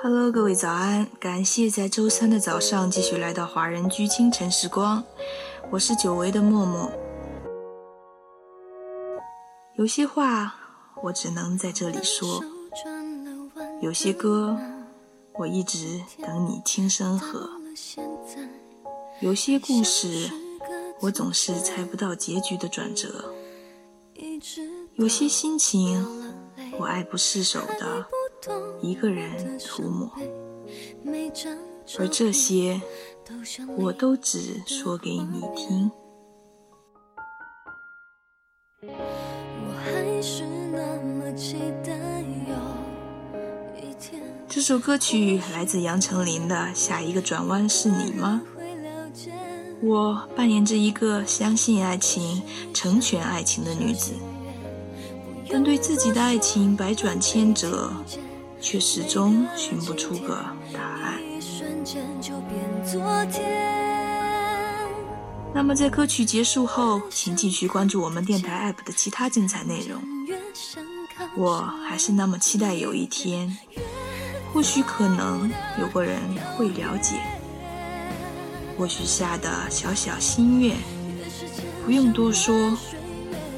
Hello，各位早安！感谢在周三的早上继续来到华人居清晨时光，我是久违的默默。有些话我只能在这里说，有些歌我一直等你轻声和，有些故事我总是猜不到结局的转折，有些心情我爱不释手的。一个人涂抹，而这些我都只说给你听。这首歌曲来自杨丞琳的《下一个转弯是你吗》。我扮演着一个相信爱情、成全爱情的女子，但对自己的爱情百转千折。却始终寻不出个答案。那么在歌曲结束后，请继续关注我们电台 APP 的其他精彩内容。我还是那么期待有一天，或许可能有个人会了解，或许下的小小心愿，不用多说，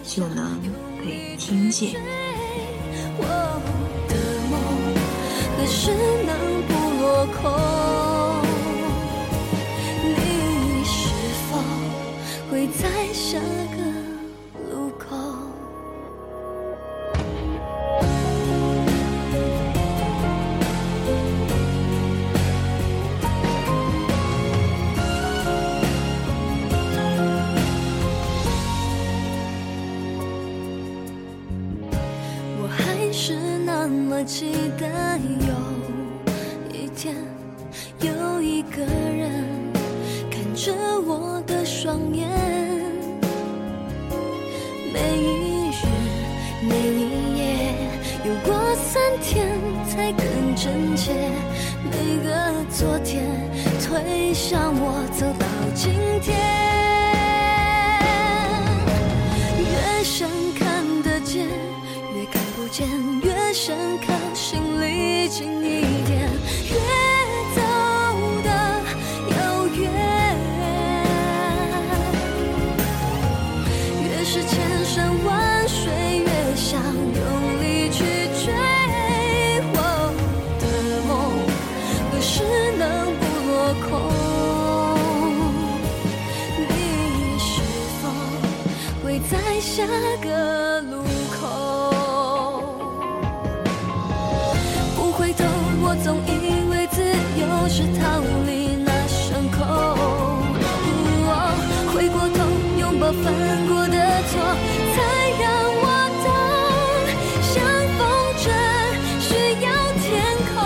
就能被听见。何时能不落空？那么期待有一。天，有一个人看着我的双眼，每一日每一夜，有过三天才更真切。每个昨天推向我走到今天，越想看得见，越看不见，深刻，心里近一点，越走的遥远，越是千山万水，越想用力去追我的梦，何时能不落空？你是否会在下个路？总以为自由是逃离那伤口。回过头，拥抱犯过的错，才让我懂，像风筝需要天空，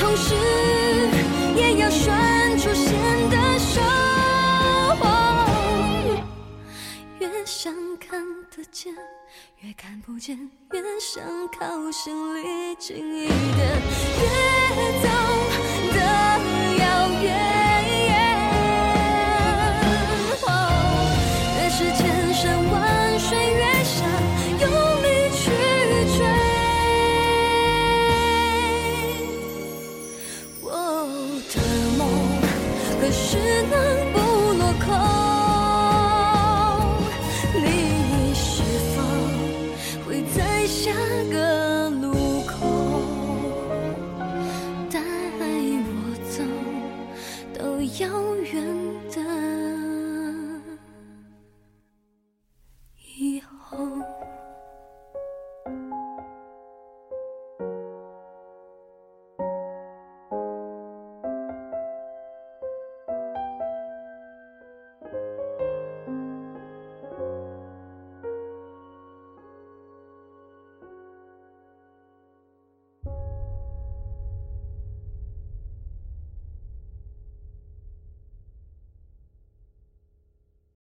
同时也要拴住线的手。越想看得见，越看不见，越想靠心里近一点，越走得遥远。哦越是千山万水，越想用力去追。我的梦，何时能遥远的